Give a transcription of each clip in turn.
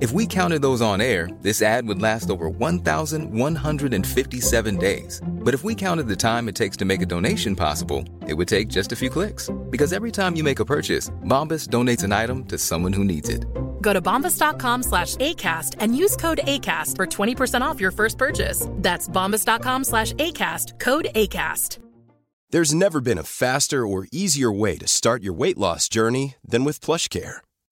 If we counted those on air, this ad would last over 1,157 days. But if we counted the time it takes to make a donation possible, it would take just a few clicks. Because every time you make a purchase, Bombas donates an item to someone who needs it. Go to bombas.com slash ACAST and use code ACAST for 20% off your first purchase. That's bombas.com slash ACAST, code ACAST. There's never been a faster or easier way to start your weight loss journey than with PlushCare.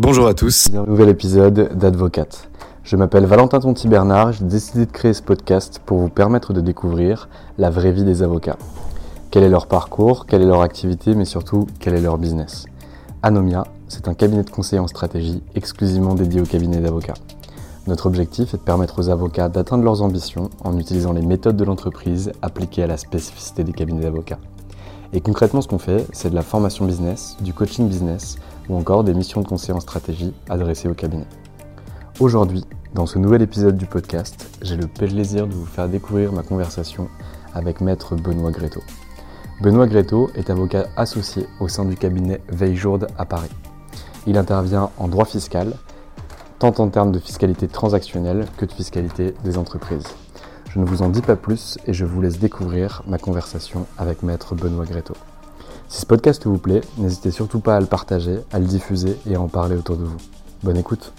Bonjour à tous, un nouvel épisode d'Advocate. Je m'appelle Valentin Tonti Bernard, j'ai décidé de créer ce podcast pour vous permettre de découvrir la vraie vie des avocats. Quel est leur parcours, quelle est leur activité, mais surtout quel est leur business? Anomia, c'est un cabinet de conseil en stratégie exclusivement dédié au cabinet d'avocats. Notre objectif est de permettre aux avocats d'atteindre leurs ambitions en utilisant les méthodes de l'entreprise appliquées à la spécificité des cabinets d'avocats. Et concrètement, ce qu'on fait, c'est de la formation business, du coaching business ou encore des missions de conseil en stratégie adressées au cabinet. Aujourd'hui, dans ce nouvel épisode du podcast, j'ai le plaisir de vous faire découvrir ma conversation avec maître Benoît Gréteau. Benoît Gréteau est avocat associé au sein du cabinet Veiljourde à Paris. Il intervient en droit fiscal, tant en termes de fiscalité transactionnelle que de fiscalité des entreprises. Je ne vous en dis pas plus et je vous laisse découvrir ma conversation avec maître Benoît Gréteau. Si ce podcast vous plaît, n'hésitez surtout pas à le partager, à le diffuser et à en parler autour de vous. Bonne écoute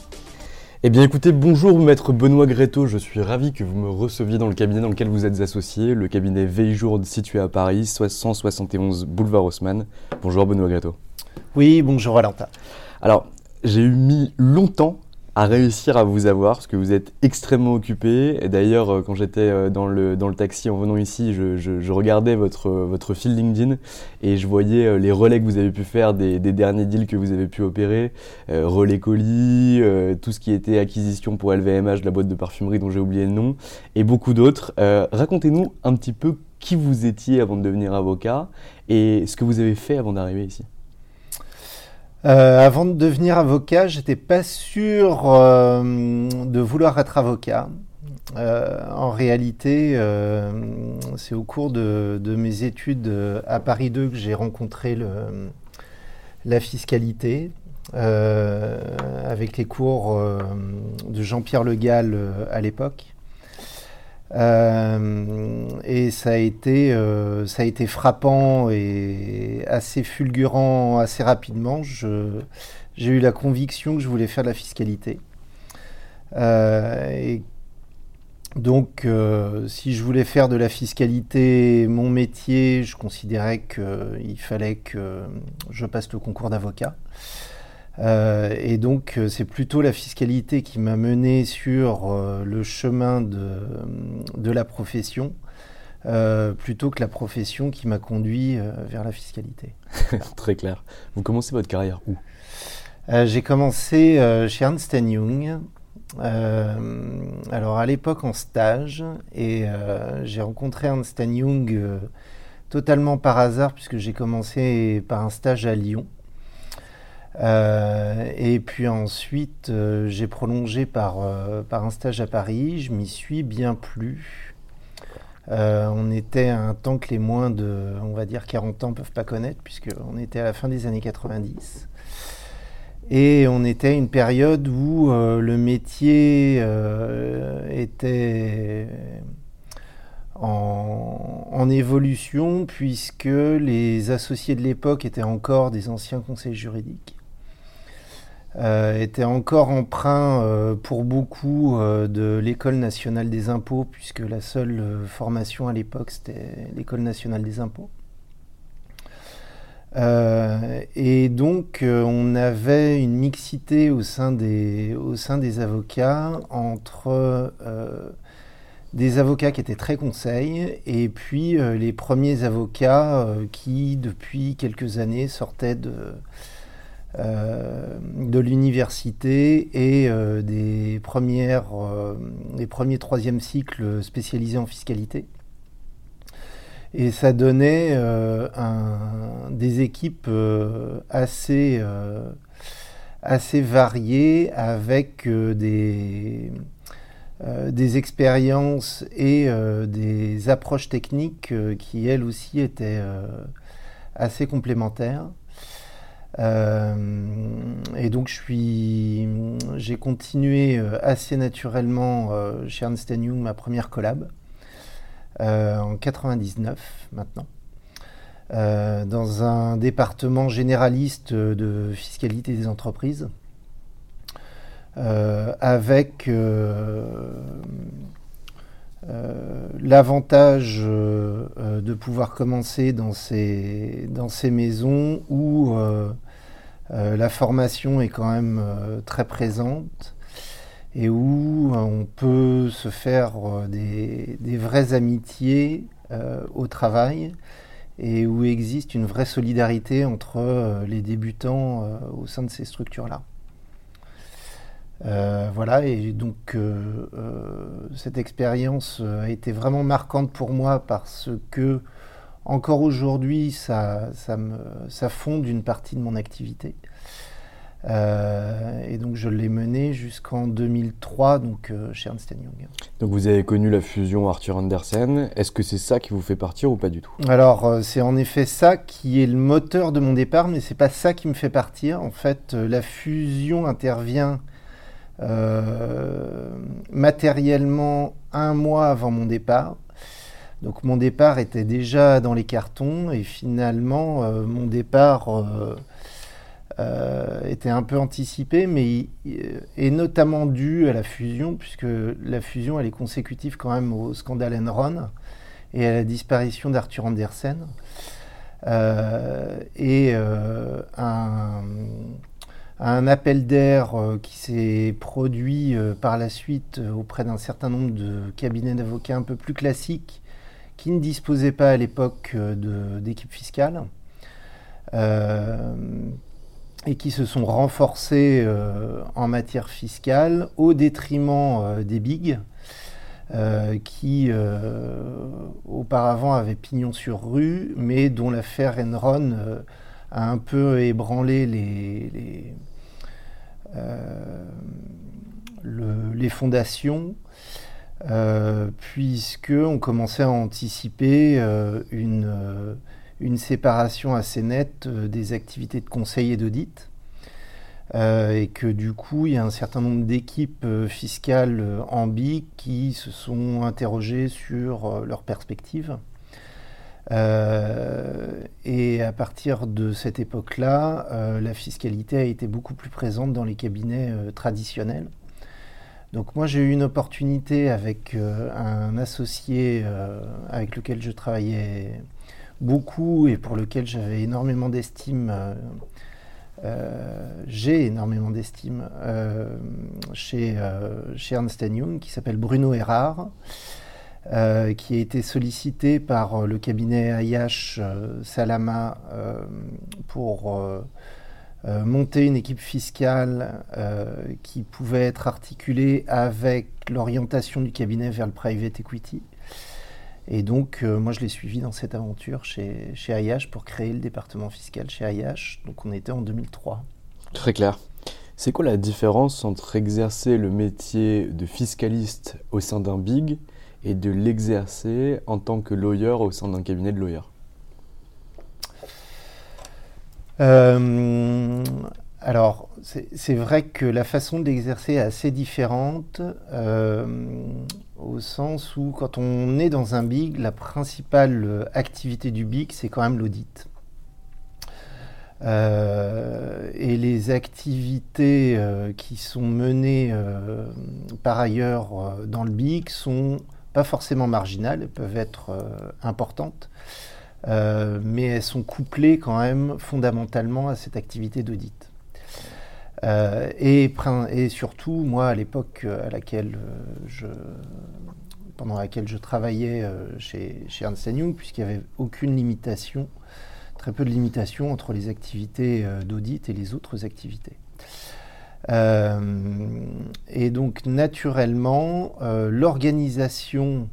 eh bien écoutez, bonjour maître Benoît Gréteau, je suis ravi que vous me receviez dans le cabinet dans lequel vous êtes associé, le cabinet Veiljourde situé à Paris, 171 boulevard Haussmann. Bonjour Benoît Gréteau. Oui, bonjour Valentin. Alors, j'ai eu mis longtemps à réussir à vous avoir parce que vous êtes extrêmement occupé. Et d'ailleurs, euh, quand j'étais euh, dans le, dans le taxi en venant ici, je, regardais votre, votre fil LinkedIn et je voyais euh, les relais que vous avez pu faire des derniers deals que vous avez pu opérer, relais colis, tout ce qui était acquisition pour LVMH, la boîte de parfumerie dont j'ai oublié le nom, et beaucoup d'autres. Racontez-nous un petit peu qui vous étiez avant de devenir avocat et ce que vous avez fait avant d'arriver ici. Euh, avant de devenir avocat, j'étais pas sûr euh, de vouloir être avocat. Euh, en réalité, c'est au cours de, mes études à Paris 2 que j'ai rencontré la fiscalité, avec les cours de Jean-Pierre Le Gall à l'époque. Euh, et ça a, été, euh, ça a été frappant et assez fulgurant assez rapidement. J'ai eu la conviction que je voulais faire de la fiscalité. Euh, donc, si je voulais faire de la fiscalité mon métier, je considérais qu'il fallait que je passe le concours d'avocat. Euh, et donc, euh, c'est plutôt la fiscalité qui m'a mené sur euh, le chemin de, de la profession, plutôt que la profession qui m'a conduit vers la fiscalité. Très clair. Vous commencez votre carrière où? J'ai commencé chez Ernst Young. alors, à l'époque, en stage, et j'ai rencontré Ernst Young totalement par hasard, puisque j'ai commencé par un stage à Lyon. Euh, et puis ensuite, euh, j'ai prolongé par, euh, par un stage à Paris. Je m'y suis bien plu. on était à un temps que les moins de, on va dire, 40 ans ne peuvent pas connaître, puisqu'on était à la fin des années 90. Et on était à une période où le métier était en, évolution puisque les associés de l'époque étaient encore des anciens conseils juridiques, euh, étaient encore emprunts euh, pour beaucoup euh, de l'école nationale des impôts puisque la seule formation à l'époque c'était l'école nationale des impôts. et donc on avait une mixité au sein des, au sein des avocats entre des avocats qui étaient très conseils et puis les premiers avocats qui, depuis quelques années, sortaient de, de l'université et des, premières, des premiers troisième cycles spécialisés en fiscalité. Et ça donnait des équipes assez, variées avec des euh, expériences et euh, des approches techniques euh, qui, elles aussi, étaient assez complémentaires. Et donc, j'ai continué assez naturellement chez Ernst Young ma première collab en 99 maintenant. dans un département généraliste de fiscalité des entreprises. Euh, avec euh, euh, l'avantage de pouvoir commencer dans ces, dans ces maisons où la formation est quand même très présente et où on peut se faire des, des vraies amitiés au travail et où existe une vraie solidarité entre les débutants au sein de ces structures-là. Euh, voilà, et donc euh, euh, cette expérience a été vraiment marquante pour moi parce que encore aujourd'hui, ça, ça, me, ça fonde une partie de mon activité. et donc je l'ai menée jusqu'en 2003 donc, chez Ernst Young. Donc vous avez connu la fusion Arthur Andersen. Est-ce que c'est ça qui vous fait partir ou pas du tout? Alors c'est en effet ça qui est le moteur de mon départ, mais c'est pas ça qui me fait partir. En fait, la fusion intervient matériellement un mois avant mon départ. Donc mon départ était déjà dans les cartons et finalement euh, mon départ euh, était un peu anticipé, mais est notamment dû à la fusion, puisque la fusion elle est consécutive quand même au scandale Enron et à la disparition d'Arthur Andersen. et un un appel d'air euh, qui s'est produit euh, par la suite euh, auprès d'un certain nombre de cabinets d'avocats un peu plus classiques qui ne disposaient pas à l'époque d'équipe fiscale et qui se sont renforcés en matière fiscale au détriment des bigs qui auparavant avaient pignon sur rue mais dont l'affaire Enron a un peu ébranlé les euh, les fondations, euh, puisqu'on commençait à anticiper euh, une, une, séparation assez nette des activités de conseil et d'audit. et que du coup, il y a un certain nombre d'équipes fiscales en BIC qui se sont interrogées sur leurs perspectives. Euh, et à partir de cette époque-là, euh, la fiscalité a été beaucoup plus présente dans les cabinets euh, traditionnels. Donc moi j'ai eu une opportunité avec un associé avec lequel je travaillais beaucoup et pour lequel j'avais énormément d'estime. j'ai énormément d'estime chez, chez Ernst Young qui s'appelle Bruno Erard. Euh, qui a été sollicité par euh, le cabinet Ayash euh, Salama pour monter une équipe fiscale qui pouvait être articulée avec l'orientation du cabinet vers le private equity. Et donc, moi, je l'ai suivi dans cette aventure chez, chez Ayash pour créer le département fiscal chez Ayash. Donc, on était en 2003. Très clair. C'est quoi la différence entre exercer le métier de fiscaliste au sein d'un big et de l'exercer en tant que lawyer au sein d'un cabinet de lawyer euh, Alors, c'est vrai que la façon d'exercer est assez différente, au sens où quand on est dans un BIG, la principale activité du BIG, c'est quand même l'audit. Euh, et les activités euh, qui sont menées euh, par ailleurs dans le BIC sont pas forcément marginales, elles peuvent être importantes, mais elles sont couplées quand même fondamentalement à cette activité d'audit. Et, et, surtout, moi, à l'époque à laquelle je, pendant laquelle je travaillais chez, chez Ernst Young, puisqu'il n'y avait aucune limitation très peu de limitations entre les activités euh, d'audit et les autres activités. Euh, et donc naturellement, euh, l'organisation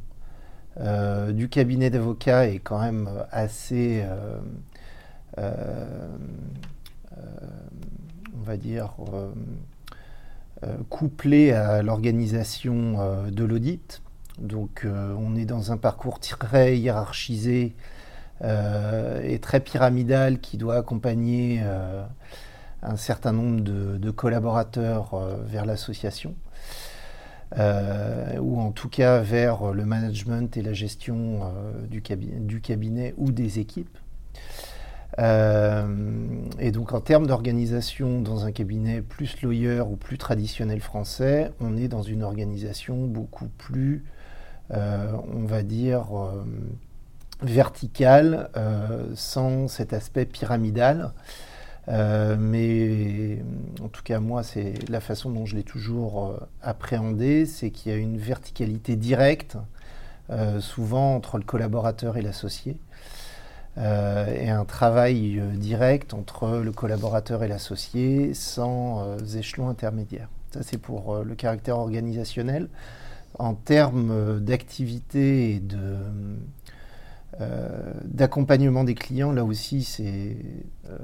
du cabinet d'avocats est quand même assez, on va dire, couplée à l'organisation de l'audit. Donc on est dans un parcours très hiérarchisé euh, et très pyramidal qui doit accompagner euh, un certain nombre de, collaborateurs euh, vers l'association. ou en tout cas vers le management et la gestion du, du, cabinet ou des équipes. et donc en termes d'organisation dans un cabinet plus lawyer ou plus traditionnel français, on est dans une organisation beaucoup plus, on va dire, verticale, euh, sans cet aspect pyramidal. Euh, mais en tout cas, moi, c'est la façon dont je l'ai toujours euh, appréhendé, c'est qu'il y a une verticalité directe, souvent entre le collaborateur et l'associé, et un travail direct entre le collaborateur et l'associé, sans échelon intermédiaire. Ça, c'est pour le caractère organisationnel. En termes d'activité et de euh, d'accompagnement des clients, là aussi, c'est euh,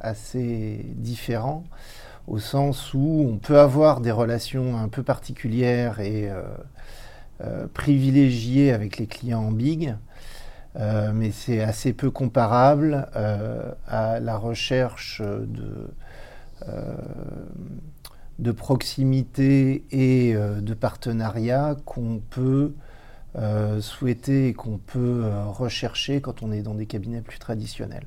assez différent, au sens où on peut avoir des relations un peu particulières et euh, privilégiées avec les clients en big, mais c'est assez peu comparable à la recherche de, de proximité et de partenariat qu'on peut euh, souhaiter et qu'on peut euh, rechercher quand on est dans des cabinets plus traditionnels.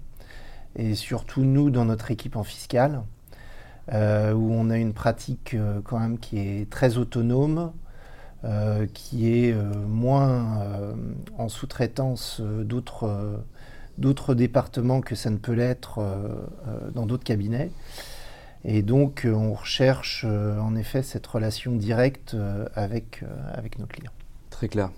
Et surtout nous, dans notre équipe en fiscale, euh, où on a une pratique quand même qui est très autonome, qui est moins en sous-traitance d'autres départements que ça ne peut l'être dans d'autres cabinets. Et donc, on recherche en effet cette relation directe avec nos clients. Très clair.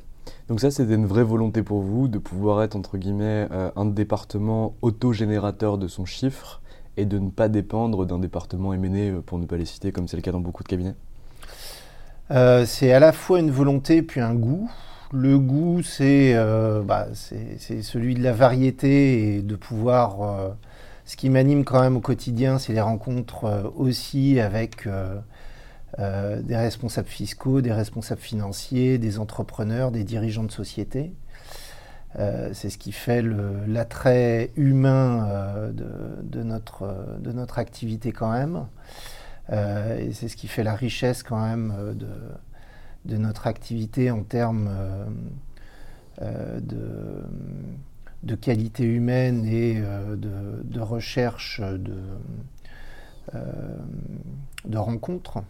Donc ça, c'était une vraie volonté pour vous de pouvoir être, entre guillemets, euh, un département autogénérateur de son chiffre et de ne pas dépendre d'un département M&A, euh, pour ne pas les citer, comme c'est le cas dans beaucoup de cabinets? Euh, C'est à la fois une volonté puis un goût. Le goût, c'est bah, celui de la variété et de pouvoir... ce qui m'anime quand même au quotidien, c'est les rencontres aussi avec euh, des responsables fiscaux, des responsables financiers, des entrepreneurs, des dirigeants de société. Euh, c'est ce qui fait l'attrait humain euh, de, notre, de, notre, activité quand même. c'est ce qui fait la richesse quand même de, notre activité en termes de, qualité humaine et de, recherche de rencontres.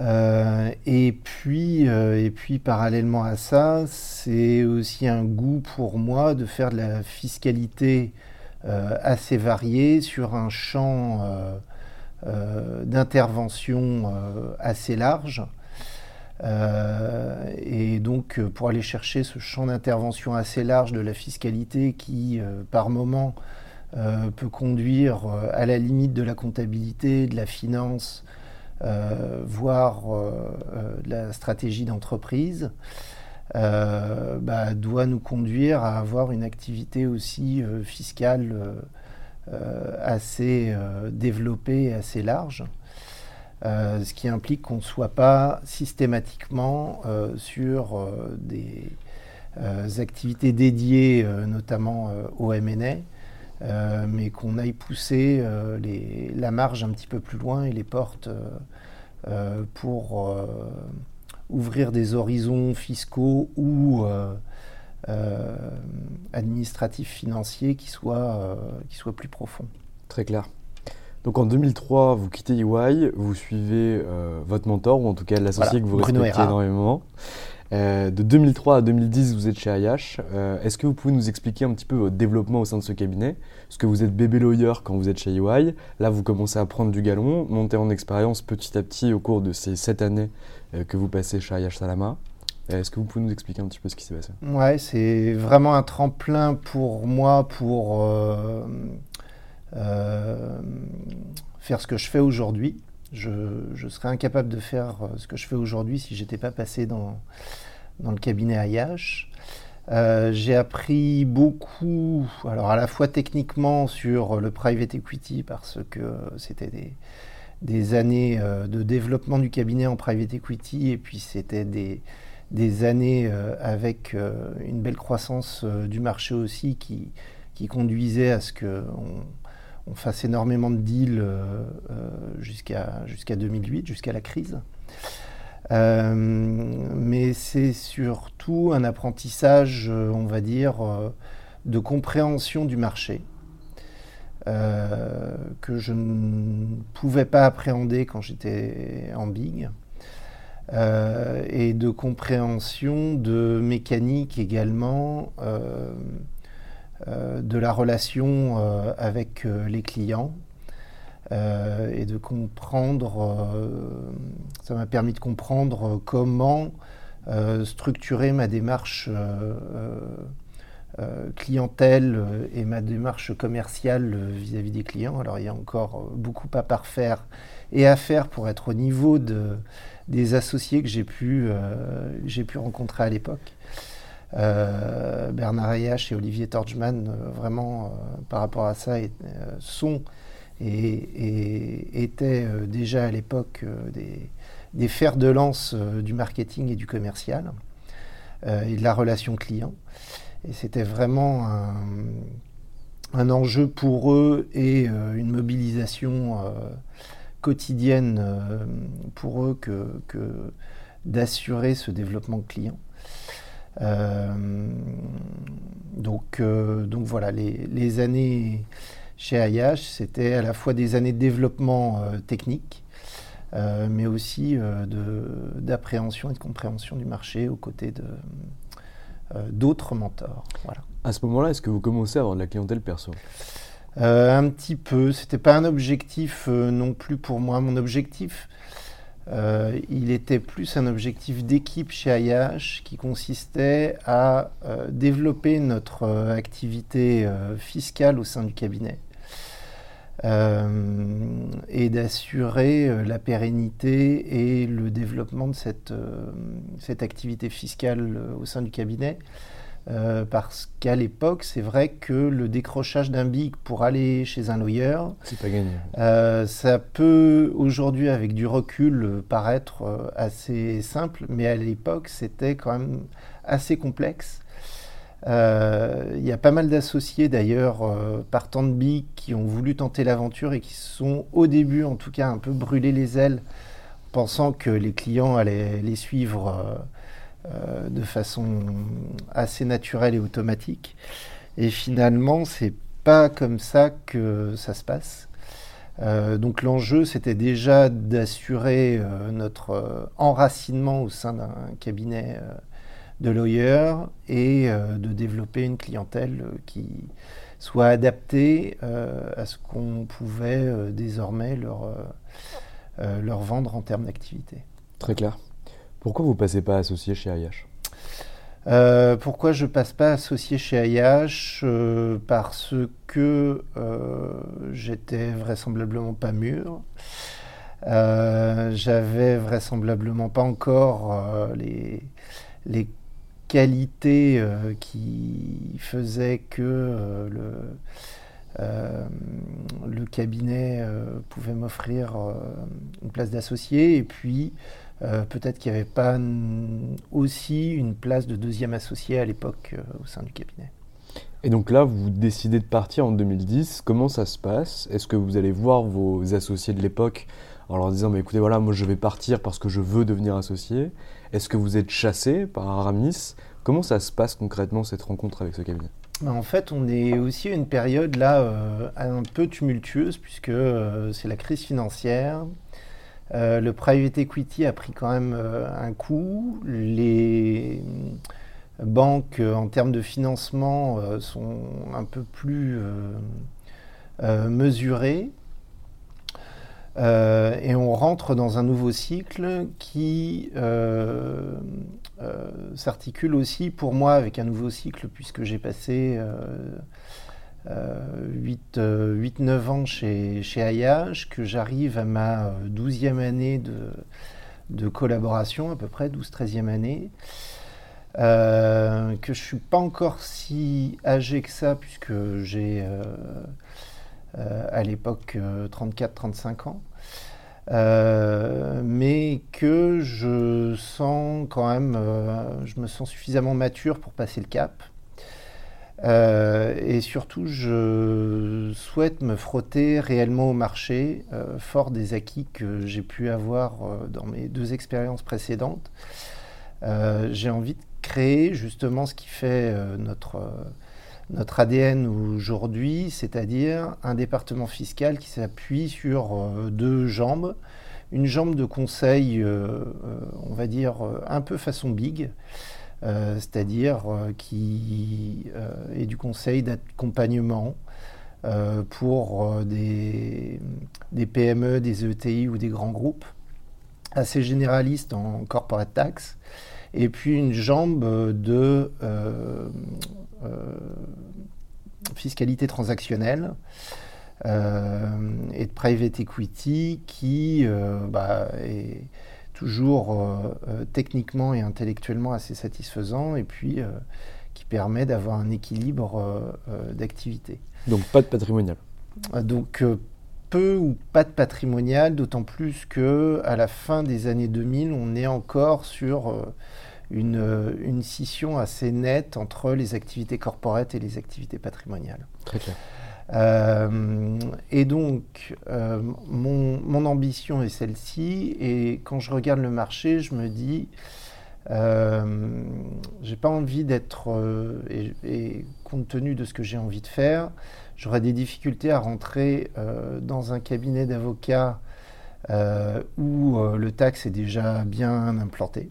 Euh, et, puis, euh, et puis, parallèlement à ça, c'est aussi un goût pour moi de faire de la fiscalité euh, assez variée sur un champ d'intervention assez large. et donc, pour aller chercher ce champ d'intervention assez large de la fiscalité qui, par moment, peut conduire à la limite de la comptabilité, de la finance, voire euh, euh, la stratégie d'entreprise, bah, doit nous conduire à avoir une activité aussi fiscale assez développée et assez large. ce qui implique qu'on ne soit pas systématiquement sur des activités dédiées notamment au MNA, mais qu'on aille pousser la marge un petit peu plus loin et les portes pour ouvrir des horizons fiscaux ou administratifs financiers qui soient, qui soient plus profonds. Très clair. Donc en 2003, vous quittez EY, vous suivez euh, votre mentor, ou en tout cas l'associé que vous respectez énormément. Euh, de 2003 à 2010, vous êtes chez IH. Euh, est-ce que vous pouvez nous expliquer un petit peu votre développement au sein de ce cabinet? Parce que vous êtes bébé lawyer quand vous êtes chez EY. Là, vous commencez à prendre du galon, monter en expérience petit à petit au cours de ces sept années que vous passez chez IH Salama. Est-ce que vous pouvez nous expliquer un petit peu ce qui s'est passé? Ouais, c'est vraiment un tremplin pour moi pour euh, faire ce que je fais aujourd'hui. Je, serais incapable de faire euh, ce que je fais aujourd'hui si j'étais pas passé dans, dans le cabinet IH. Euh, j'ai appris beaucoup, alors à la fois techniquement sur le private equity parce que c'était des, années de développement du cabinet en private equity et puis c'était des, années avec une belle croissance du marché aussi qui, qui conduisait à ce qu'on on fasse énormément de deals euh, euh, jusqu'à jusqu'à 2008, jusqu'à la crise. Euh, mais c'est surtout un apprentissage, on va dire, de compréhension du marché que je ne pouvais pas appréhender quand j'étais en big. et de compréhension de mécanique également de la relation euh, avec euh, les clients et de comprendre, ça m'a permis de comprendre comment structurer ma démarche clientèle et ma démarche commerciale vis-à-vis des clients. Alors il y a encore beaucoup à parfaire et à faire pour être au niveau de, des associés que j'ai pu rencontrer à l'époque. Euh, Bernard Ayache et Olivier Torchman, euh, vraiment, euh, par rapport à ça, sont et, étaient déjà à l'époque des, fers de lance du marketing et du commercial et de la relation client. Et c'était vraiment un, enjeu pour eux et une mobilisation quotidienne pour eux que d'assurer ce développement client. Euh, donc, euh, donc voilà, les, années chez IH, c'était à la fois des années de développement euh, technique, mais aussi d'appréhension et de compréhension du marché aux côtés d'autres mentors. Voilà. À ce moment-là, est-ce que vous commencez à avoir de la clientèle perso? Un petit peu. C'était pas un objectif non plus pour moi. Mon objectif, euh, il était plus un objectif d'équipe chez IH qui consistait à euh, développer notre euh, activité fiscale au sein du cabinet et d'assurer la pérennité et le développement de cette, cette activité fiscale au sein du cabinet euh, parce qu'à l'époque, c'est vrai que le décrochage d'un big pour aller chez un lawyer, c'est pas gagné. Euh, ça peut aujourd'hui, avec du recul, paraître euh, assez simple, mais à l'époque, c'était quand même assez complexe. Il y a pas mal d'associés d'ailleurs partant de big qui ont voulu tenter l'aventure et qui sont au début en tout cas un peu brûlés les ailes pensant que les clients allaient les suivre euh, de façon assez naturelle et automatique. Et finalement, c'est pas comme ça que ça se passe. Euh, donc l'enjeu, c'était déjà d'assurer euh, notre enracinement au sein d'un cabinet de lawyers et de développer une clientèle qui soit adaptée à ce qu'on pouvait désormais leur, leur vendre en termes d'activité. Très clair. Pourquoi vous passez pas associé chez IH euh, pourquoi je passe pas associé chez IH euh, Parce que euh, j'étais vraisemblablement pas mûr. J'avais vraisemblablement pas encore les, les, qualités qui faisaient que le, le cabinet pouvait m'offrir une place d'associé. Et puis, euh, peut-être qu'il n'y avait pas aussi une place de deuxième associé à l'époque euh, au sein du cabinet. Et donc là, vous décidez de partir en 2010. Comment ça se passe? Est-ce que vous allez voir vos associés de l'époque en leur disant mais écoutez, voilà, moi je vais partir parce que je veux devenir associé? Est-ce que vous êtes chassé par Aramis? Comment ça se passe concrètement cette rencontre avec ce cabinet? Bah, en fait, on est aussi à une période là euh, un peu tumultueuse puisque euh, c'est la crise financière. Euh, le private equity a pris quand même un coup. Les banques, en termes de financement, sont un peu plus mesurées. et on rentre dans un nouveau cycle qui euh, s'articule aussi pour moi avec un nouveau cycle, puisque j'ai passé 8-9 euh, euh, ans chez, chez que j'arrive à ma 12e année de, de, collaboration, à peu près 12-13e année. que je ne suis pas encore si âgé que ça, puisque j'ai à l'époque 34-35 ans. Euh, mais que je sens quand même, euh, je me sens suffisamment mature pour passer le cap. Euh, et surtout, je souhaite me frotter réellement au marché, fort des acquis que j'ai pu avoir dans mes deux expériences précédentes. j'ai envie de créer justement ce qui fait notre notre ADN aujourd'hui, c'est-à-dire un département fiscal qui s'appuie sur euh, deux jambes. Une jambe de conseil, euh, euh, on va dire, un peu façon big, c'est-à-dire qui est du conseil d'accompagnement pour des, PME, des ETI ou des grands groupes, assez généraliste en corporate tax, et puis une jambe de euh, fiscalité transactionnelle euh, et de private equity qui euh, bah, est toujours techniquement et intellectuellement assez satisfaisant et puis qui permet d'avoir un équilibre d'activité. Donc pas de patrimonial. Donc peu ou pas de patrimonial, d'autant plus que à la fin des années 2000, on est encore sur une, une, scission assez nette entre les activités corporates et les activités patrimoniales. Très clair. Euh, et donc, euh, mon, ambition est celle-ci. Et quand je regarde le marché, je me dis, euh, j'ai pas envie d'être, et, et, compte tenu de ce que j'ai envie de faire, j'aurais des difficultés à rentrer dans un cabinet d'avocats où le taxe est déjà bien implanté.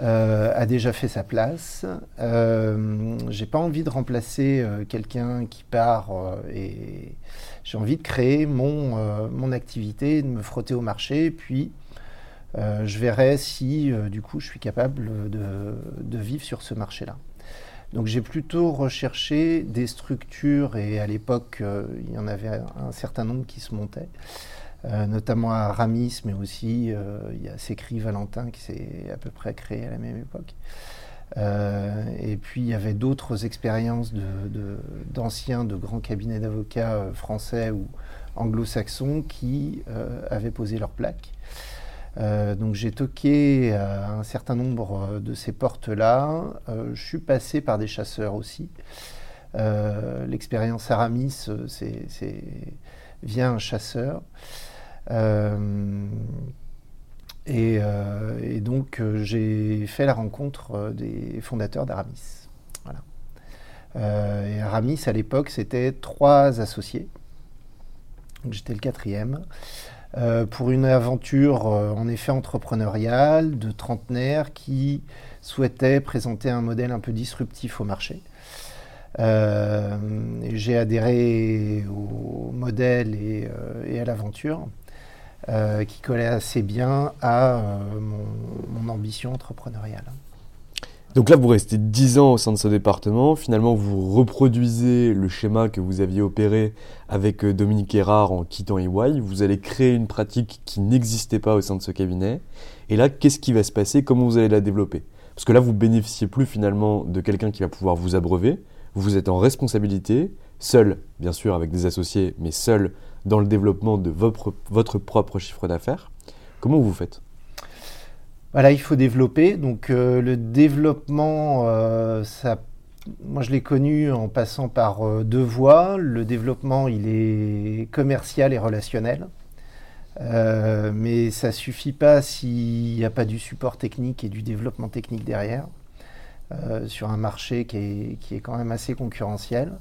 Euh, a déjà fait sa place. Euh, j'ai pas envie de remplacer euh, quelqu'un qui part et j'ai envie de créer mon, mon activité, de me frotter au marché, puis je verrai si du coup je suis capable de, de vivre sur ce marché-là. Donc j'ai plutôt recherché des structures et à l'époque il y en avait un certain nombre qui se montaient. Euh, notamment à Ramis, mais aussi euh, il y a Sécri Valentin qui s'est à peu près créé à la même époque. Euh, et puis il y avait d'autres expériences d'anciens de, grands cabinets d'avocats français ou anglo-saxons qui avaient posé leur plaque. donc j'ai toqué un certain nombre de ces portes-là. je suis passé par des chasseurs aussi. L'expérience Aramis, c'est via un chasseur. Euh, euh, et, donc, euh, j'ai fait la rencontre des fondateurs d'Aramis. Voilà. et Aramis, à l'époque, c'était trois associés. J'étais le quatrième. pour une aventure en effet entrepreneuriale de trentenaire qui souhaitait présenter un modèle un peu disruptif au marché. J'ai adhéré au modèle et à l'aventure. Euh, qui collait assez bien à euh, mon, ambition entrepreneuriale. Donc là, vous restez 10 ans au sein de ce département. Finalement, vous reproduisez le schéma que vous aviez opéré avec euh, Dominique Erard en quittant EY. Vous allez créer une pratique qui n'existait pas au sein de ce cabinet. Et là, qu'est-ce qui va se passer? Comment vous allez la développer? Parce que là, vous bénéficiez plus finalement de quelqu'un qui va pouvoir vous abreuver. Vous êtes en responsabilité, seul, bien sûr, avec des associés, mais seul dans le développement de votre, propre chiffre d'affaires. Comment vous faites? Voilà, il faut développer. Donc euh, le développement, euh, ça moi, je l'ai connu en passant par deux voies. Le développement, il est commercial et relationnel. mais ça ne suffit pas s'il n'y a pas du support technique et du développement technique derrière, sur un marché qui est, qui est, quand même assez concurrentiel.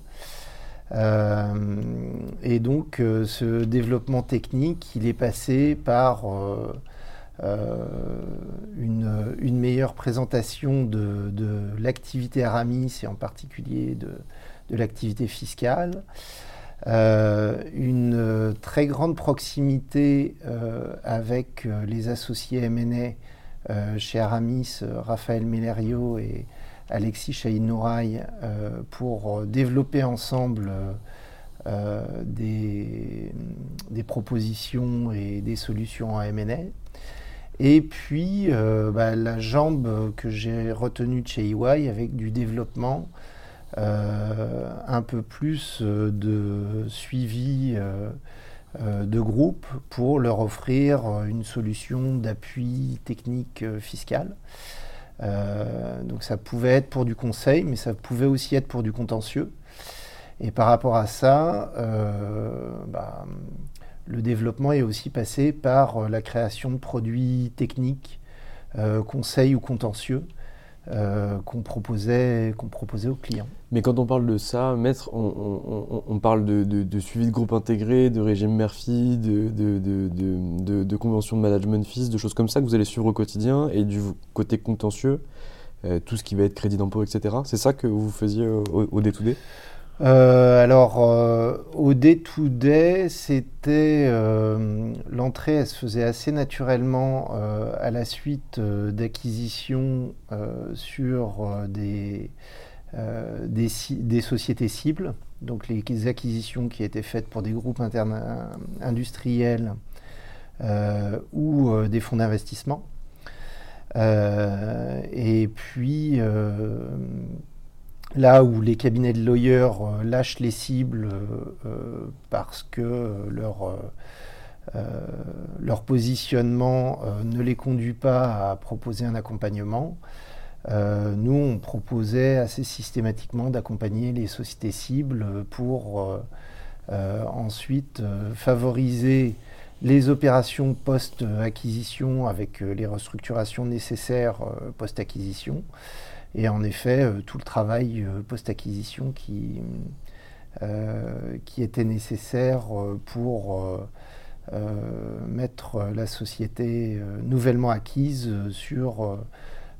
Euh, et donc euh, ce développement technique, il est passé par euh, une, meilleure présentation de, l'activité Aramis et en particulier de, l'activité fiscale. Une très grande proximité avec les associés MNA chez Aramis, Raphaël Mellerio et Alexis Chahinouraï euh, pour développer ensemble euh, des, propositions et des solutions en M&A. Et puis euh, bah, la jambe que j'ai retenue chez EY avec du développement un peu plus de suivi de groupe pour leur offrir une solution d'appui technique fiscal. Euh, donc ça pouvait être pour du conseil, mais ça pouvait aussi être pour du contentieux. Et par rapport à ça, euh, bah, le développement est aussi passé par la création de produits techniques, euh, conseils ou contentieux, euh, qu'on proposait, proposait aux clients. Mais quand on parle de ça, maître, on, parle de, suivi de groupe intégré, de régime Murphy, de, de, de, convention de management fees, de choses comme ça que vous allez suivre au quotidien, et du côté contentieux, euh, tout ce qui va être crédit d'impôt, etc. C'est ça que vous faisiez au, au day-to-day euh, alors, euh, au day-to-day, c'était euh, l'entrée, elle se faisait assez naturellement à la suite d'acquisitions sur des, sociétés cibles. Donc, les, acquisitions qui étaient faites pour des groupes industriels ou des fonds d'investissement. et puis là où les cabinets de lawyers euh, lâchent les cibles euh, euh, parce que leur, leur positionnement ne les conduit pas à proposer un accompagnement, nous, on proposait assez systématiquement d'accompagner les sociétés cibles pour ensuite favoriser les opérations post-acquisition avec les restructurations nécessaires post-acquisition et en effet euh, tout le travail euh, post-acquisition qui, euh, qui était nécessaire pour mettre la société nouvellement acquise sur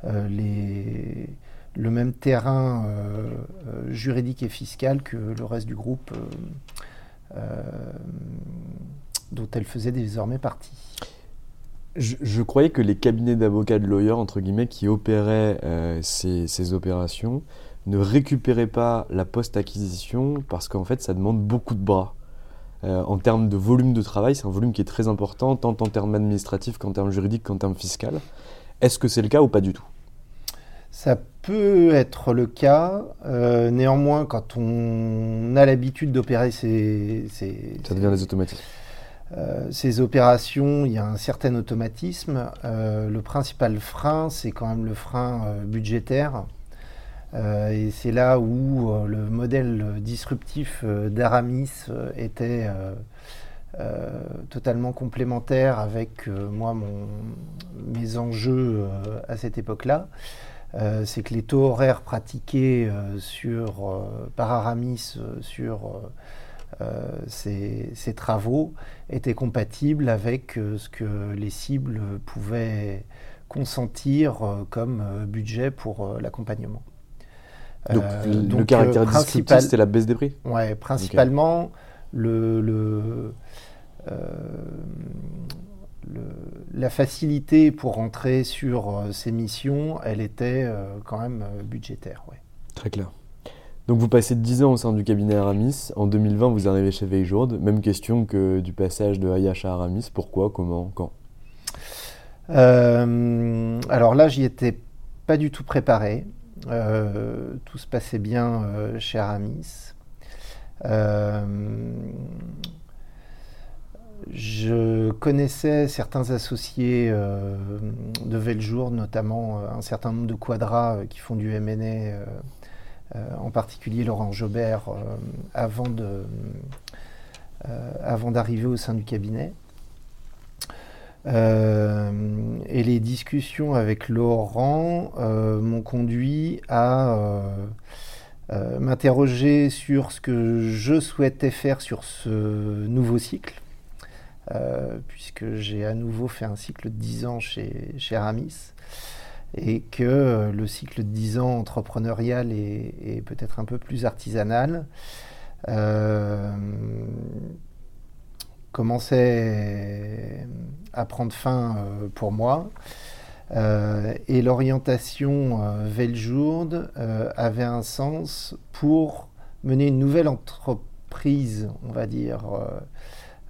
le même terrain juridique et fiscal que le reste du groupe dont elle faisait désormais partie. Je, croyais que les cabinets d'avocats de lawyers, entre guillemets, qui opéraient euh, ces, opérations, ne récupéraient pas la post-acquisition parce qu'en fait, ça demande beaucoup de bras. Euh, en termes de volume de travail, c'est un volume qui est très important, tant en termes administratifs qu'en termes juridiques qu'en termes fiscaux. Est-ce que c'est le cas ou pas du tout? Ça peut être le cas. Euh, néanmoins, quand on a l'habitude d'opérer ces, ces, Ça devient des automatismes. Euh, ces opérations, il y a un certain automatisme. Euh, le principal frein, c'est quand même le frein euh, budgétaire. et c'est là où le modèle disruptif d'Aramis était totalement complémentaire avec moi, mon, mes enjeux à cette époque-là. c'est que les taux horaires pratiqués par Aramis sur euh, ces, travaux étaient compatibles avec euh, ce que les cibles pouvaient consentir euh, comme budget pour l'accompagnement. Donc, le caractère disruptif, c'était la baisse des prix? Oui, principalement, le, le, la facilité pour rentrer sur ces missions, elle était quand même budgétaire. Ouais. Très clair. Donc vous passez 10 ans au sein du cabinet Aramis. En 2020, vous arrivez chez Veiljourd. Même question que du passage de Ayash à Aramis. Pourquoi Comment Quand? Euh, Alors là, j'y étais pas du tout préparé. Euh, tout se passait bien euh, chez Aramis. je connaissais certains associés de Veljour, notamment un certain nombre de quadras qui font du MNE en particulier Laurent Jobert, avant d'arriver au sein du cabinet. et les discussions avec Laurent m'ont conduit à m'interroger sur ce que je souhaitais faire sur ce nouveau cycle, puisque j'ai à nouveau fait un cycle de 10 ans chez, chez Aramis et que euh, le cycle de 10 ans entrepreneurial est, peut-être un peu plus artisanal. Euh, commençait à prendre fin euh, pour moi. et l'orientation Veljourde avait un sens pour mener une nouvelle entreprise, on va dire,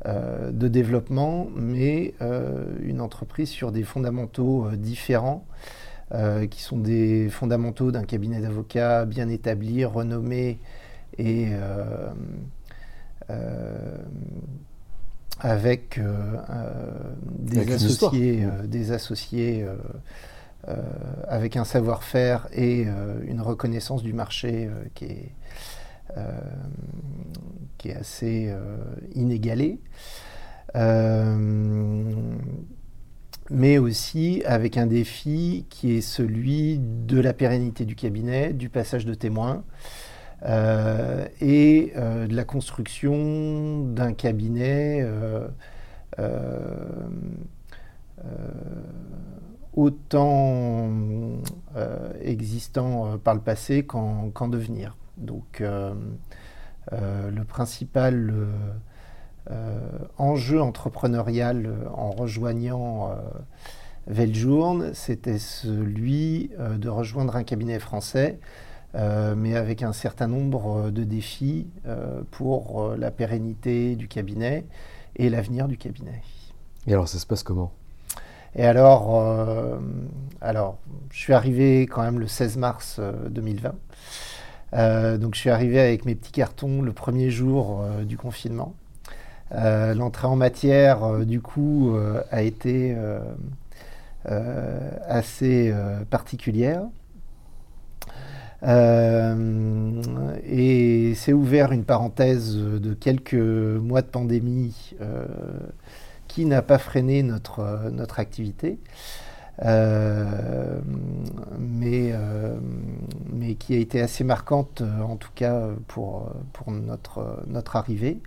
de développement, mais une entreprise sur des fondamentaux différents euh, qui sont des fondamentaux d'un cabinet d'avocats bien établi, renommé et euh, euh, avec des, associés, des associés, avec un savoir-faire et une reconnaissance du marché qui est, qui est assez inégalée mais aussi avec un défi qui est celui de la pérennité du cabinet, du passage de témoins euh, et euh, de la construction d'un cabinet euh, autant existant par le passé qu'en devenir. Donc le principal enjeu entrepreneurial euh, en rejoignant euh, Veljourne, c'était celui de rejoindre un cabinet français, mais avec un certain nombre de défis pour la pérennité du cabinet et l'avenir du cabinet. Et alors, ça se passe comment? Et alors, alors, je suis arrivé quand même le 16 mars 2020. donc, je suis arrivé avec mes petits cartons le premier jour du confinement. Euh, l'entrée en matière, euh, du coup, euh, a été assez particulière. et c'est ouvert une parenthèse de quelques mois de pandémie qui n'a pas freiné notre, activité. mais, qui a été assez marquante, en tout cas pour, notre arrivée.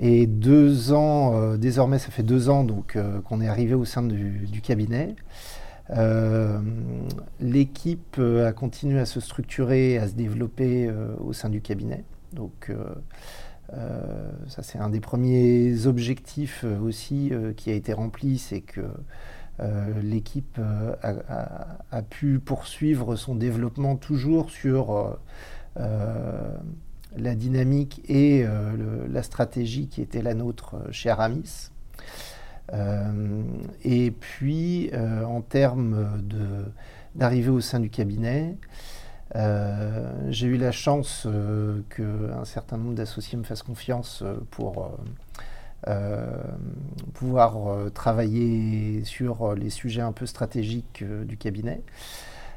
Et deux ans, euh, désormais ça fait deux ans donc euh, qu'on est arrivé au sein du, cabinet. Euh, l'équipe a continué à se structurer, à se développer au sein du cabinet. Donc ça c'est un des premiers objectifs aussi qui a été rempli, c'est que l'équipe a, pu poursuivre son développement toujours sur la dynamique et euh, la stratégie qui était la nôtre euh, chez Aramis. Euh, et puis, en termes d'arriver au sein du cabinet, j'ai eu la chance qu'un certain nombre d'associés me fassent confiance pour pouvoir travailler sur les sujets un peu stratégiques du cabinet.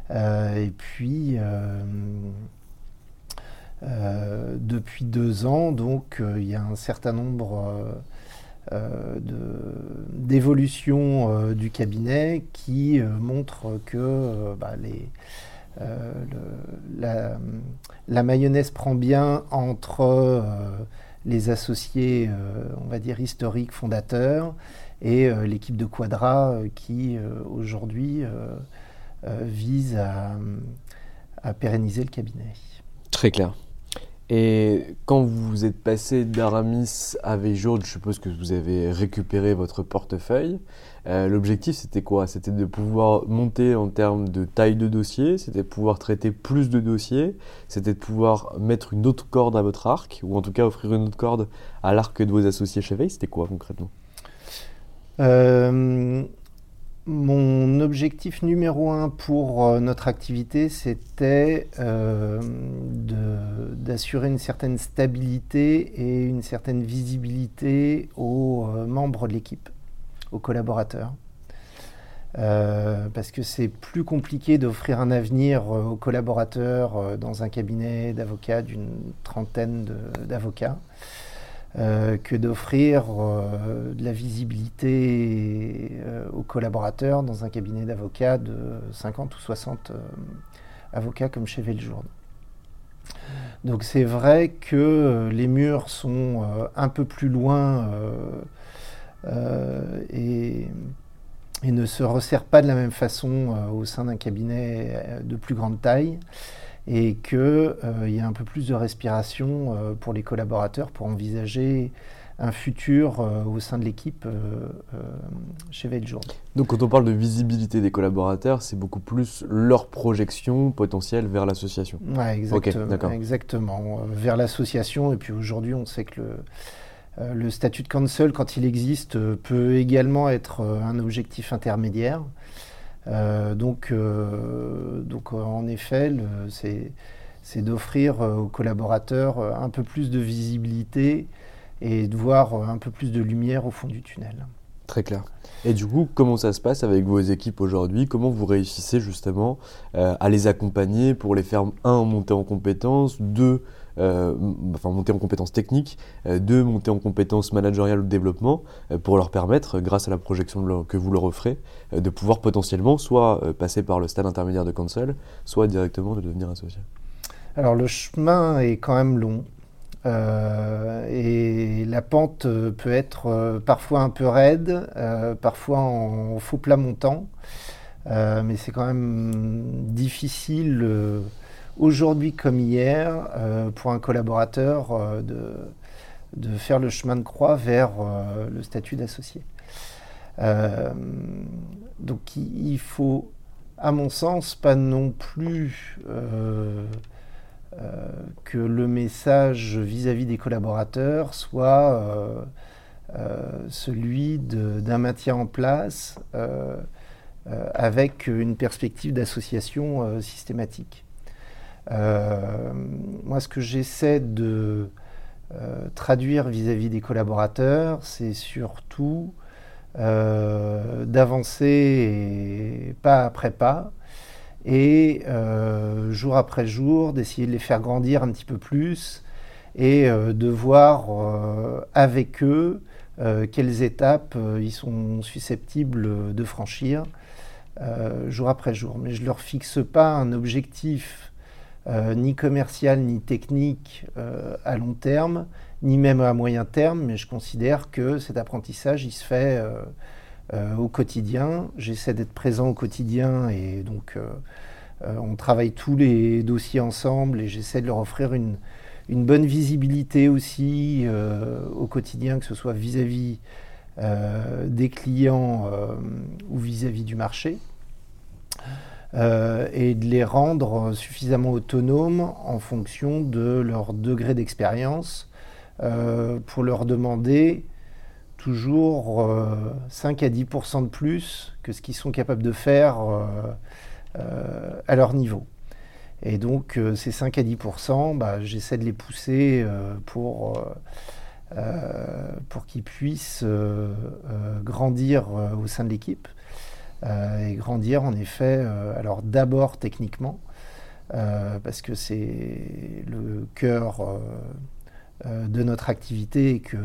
et puis, euh, depuis deux ans, donc euh, il y a un certain nombre euh, d'évolutions du cabinet qui montrent que bah, la, mayonnaise prend bien entre les associés, on va dire, historiques, fondateurs, et l'équipe de Quadra qui, aujourd'hui, vise à pérenniser le cabinet. Très clair. Et quand vous êtes passé d'Aramis à Vejourde, je suppose que vous avez récupéré votre portefeuille. Euh, l'objectif, c'était quoi? C'était de pouvoir monter en termes de taille de dossier, c'était de pouvoir traiter plus de dossiers, c'était de pouvoir mettre une autre corde à votre arc, ou en tout cas offrir une autre corde à l'arc de vos associés chez Veil. C'était quoi concrètement? Euh, mon objectif numéro un pour euh, notre activité, c'était euh, d'assurer une certaine stabilité et une certaine visibilité aux euh, membres de l'équipe, aux collaborateurs. parce que c'est plus compliqué d'offrir un avenir aux collaborateurs dans un cabinet d'avocats d'une trentaine d'avocats. Que d'offrir de la visibilité aux collaborateurs dans un cabinet d'avocats de 50 ou 60 avocats comme chez Veljourne. Donc c'est vrai que euh, les murs sont euh, un peu plus loin euh, et, ne se resserrent pas de la même façon au sein d'un cabinet de plus grande taille et qu'il y a un peu plus de respiration pour les collaborateurs pour envisager un futur euh, au sein de l'équipe euh, euh, chez Veiljour. Donc quand on parle de visibilité des collaborateurs, c'est beaucoup plus leur projection potentielle vers l'association. Oui, exactement, exactement. Vers l'association, et puis aujourd'hui on sait que le, le statut de counsel, quand il existe, peut également être un objectif intermédiaire. Donc, donc en effet, c'est d'offrir aux collaborateurs un peu plus de visibilité et de voir euh, un peu plus de lumière au fond du tunnel. Très clair. Et du coup, comment ça se passe avec vos équipes aujourd'hui? Comment vous réussissez justement euh, à les accompagner pour les faire, un, monter en compétences, deux, euh, enfin monter en compétences techniques, deux, monter en compétences managériales ou de développement, pour leur permettre, grâce à la projection que vous leur offrez, de pouvoir potentiellement soit passer par le stade intermédiaire de console, soit directement de devenir associé Alors le chemin est quand même long. Euh, et la pente euh, peut être euh, parfois un peu raide, parfois en faux plat montant, mais c'est quand même difficile aujourd'hui comme hier pour un collaborateur de, de, faire le chemin de croix vers le statut d'associé. donc il, faut, à mon sens, pas non plus euh, que le message vis-à-vis des collaborateurs soit euh, euh, celui d'un maintien en place avec une perspective d'association systématique. Moi, ce que j'essaie de traduire vis-à-vis des collaborateurs, c'est surtout d'avancer pas après pas, et euh, jour après jour d'essayer de les faire grandir un petit peu plus et euh, de voir euh, avec eux quelles étapes ils sont susceptibles de franchir jour après jour. Mais je ne leur fixe pas un objectif ni commercial ni technique à long terme, ni même à moyen terme, mais je considère que cet apprentissage, il se fait euh, au quotidien. J'essaie d'être présent au quotidien et donc euh, euh, on travaille tous les dossiers ensemble et j'essaie de leur offrir une bonne visibilité aussi au quotidien, que ce soit vis-à-vis des clients ou vis-à-vis du marché. Et de les rendre suffisamment autonomes en fonction de leur degré d'expérience pour leur demander toujours 5 euh, à 10% de plus que ce qu'ils sont capables de faire euh, euh, à leur niveau. Et donc ces 5 à 10% bah, j'essaie de les pousser pour, pour qu'ils puissent grandir au sein de l'équipe. Et grandir en effet, alors d'abord techniquement, parce que c'est le cœur de notre activité et que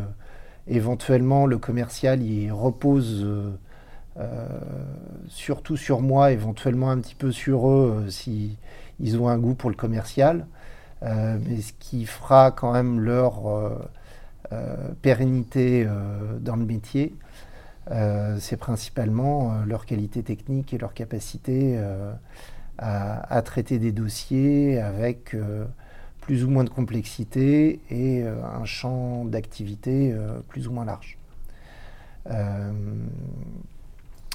Éventuellement, le commercial y repose euh, euh, surtout sur moi, éventuellement un petit peu sur eux euh, si ils ont un goût pour le commercial. mais ce qui fera quand même leur pérennité dans le métier, c'est principalement leur qualité technique et leur capacité à, à, traiter des dossiers avec plus ou moins de complexité et euh, un champ d'activité euh, plus ou moins large. Euh,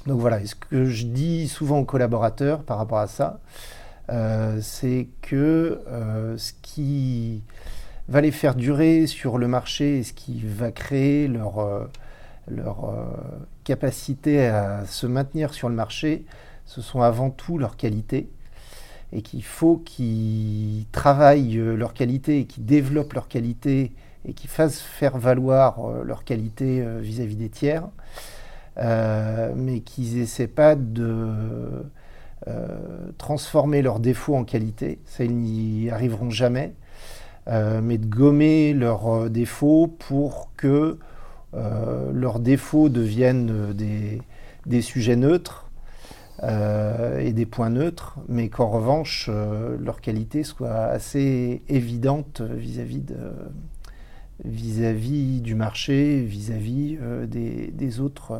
donc voilà, ce que je dis souvent aux collaborateurs par rapport à ça, c'est que ce qui va les faire durer sur le marché et ce qui va créer leur, leur capacité à se maintenir sur le marché, ce sont avant tout leurs qualités et qu'il faut qu'ils travaillent euh, leur qualité et qu'ils développent leur qualité et qu'ils fassent faire valoir euh, leur qualité euh, vis-à-vis des tiers. mais qu'ils essaient pas de transformer leurs défauts en qualité. Ça, ils n'y arriveront jamais. mais de gommer leurs défauts pour que leurs défauts deviennent des, des sujets neutres euh, et des points neutres, mais qu'en revanche, euh, leur qualité soit assez évidente vis-à-vis vis-à-vis du marché, vis-à-vis euh, des, autres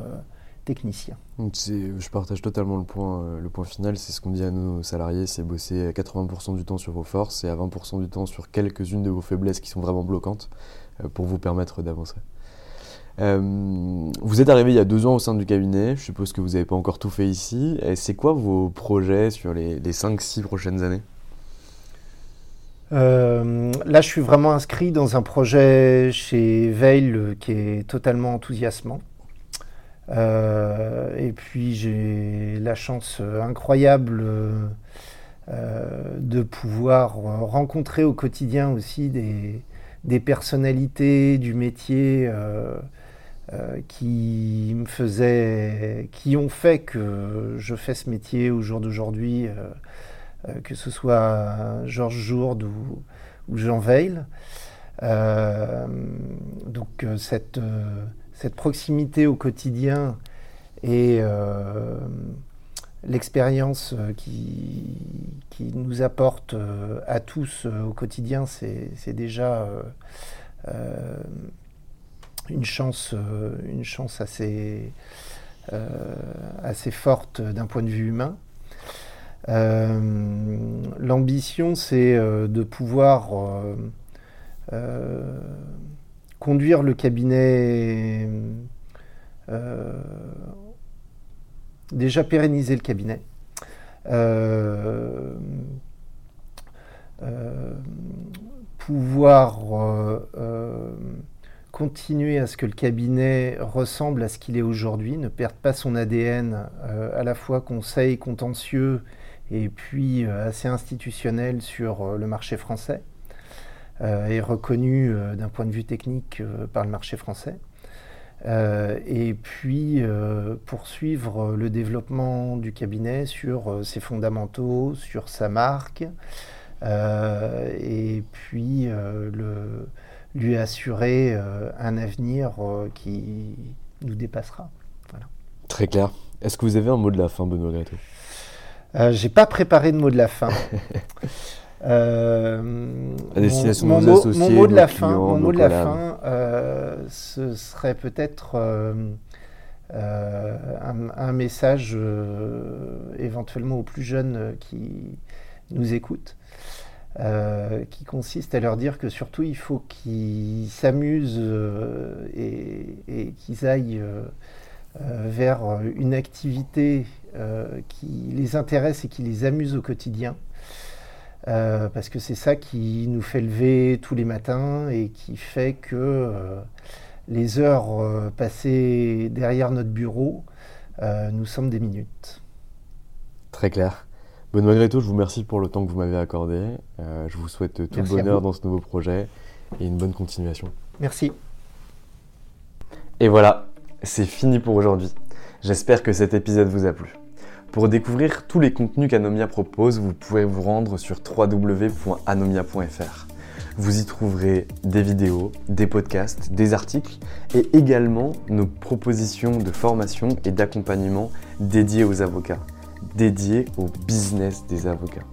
techniciens. Je partage totalement le point, le point final, c'est ce qu'on dit à nos salariés, c'est bosser 80% du temps sur vos forces et à 20% du temps sur quelques-unes de vos faiblesses qui sont vraiment bloquantes pour vous permettre d'avancer. Euh, vous êtes arrivé il y a deux ans au sein du cabinet, je suppose que vous n'avez pas encore tout fait ici. C'est quoi vos projets sur les, les 5-6 prochaines années? Euh, là, je suis vraiment inscrit dans un projet chez Veil qui est totalement enthousiasmant. Euh, et puis, j'ai la chance incroyable de pouvoir rencontrer au quotidien aussi des, personnalités du métier euh, qui me faisaient, qui ont fait que je fais ce métier au jour d'aujourd'hui, euh, euh, que ce soit Georges Jourde ou, Jean Veil. donc cette, proximité au quotidien et l'expérience qui, nous apporte à tous au quotidien, c'est déjà une chance, euh, euh, assez forte d'un point de vue humain. Euh, l'ambition, c'est de pouvoir conduire le cabinet, déjà pérenniser le cabinet, pouvoir continuer à ce que le cabinet ressemble à ce qu'il est aujourd'hui, ne perde pas son ADN euh, à la fois conseil, contentieux et puis euh, assez institutionnel sur euh, le marché français et reconnu d'un point de vue technique par le marché français. et puis poursuivre le développement du cabinet sur ses fondamentaux, sur sa marque, et puis le, lui assurer euh, un avenir euh, qui nous dépassera. Très clair. Est-ce que vous avez un mot de la fin, Benoît Gretto euh, J'ai pas préparé de mot de la fin. euh, destination mon, de mot, associés, mon mot de la fin, mon mot de la fin, euh, ce serait peut-être euh, euh, un, un message euh, éventuellement aux plus jeunes euh, qui nous écoutent. Euh, qui consiste à leur dire que surtout il faut qu'ils s'amusent euh, et, et qu'ils aillent euh, vers une activité qui les intéresse et qui les amuse au quotidien. Parce que c'est ça qui nous fait lever tous les matins et qui fait que les heures passées derrière notre bureau nous semblent des minutes. Très clair. Benoît Gretto, je vous remercie pour le temps que vous m'avez accordé. Euh, je vous souhaite tout Merci le bonheur dans ce nouveau projet et une bonne continuation. Merci. Et voilà, c'est fini pour aujourd'hui. J'espère que cet épisode vous a plu. Pour découvrir tous les contenus qu'Anomia propose, vous pouvez vous rendre sur www.anomia.fr. Vous y trouverez des vidéos, des podcasts, des articles et également nos propositions de formation et d'accompagnement dédiées aux avocats, dédiées au business des avocats.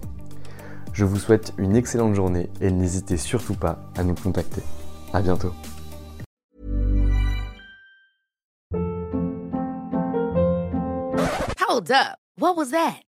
Je vous souhaite une excellente journée et n'hésitez surtout pas à nous contacter. À bientôt.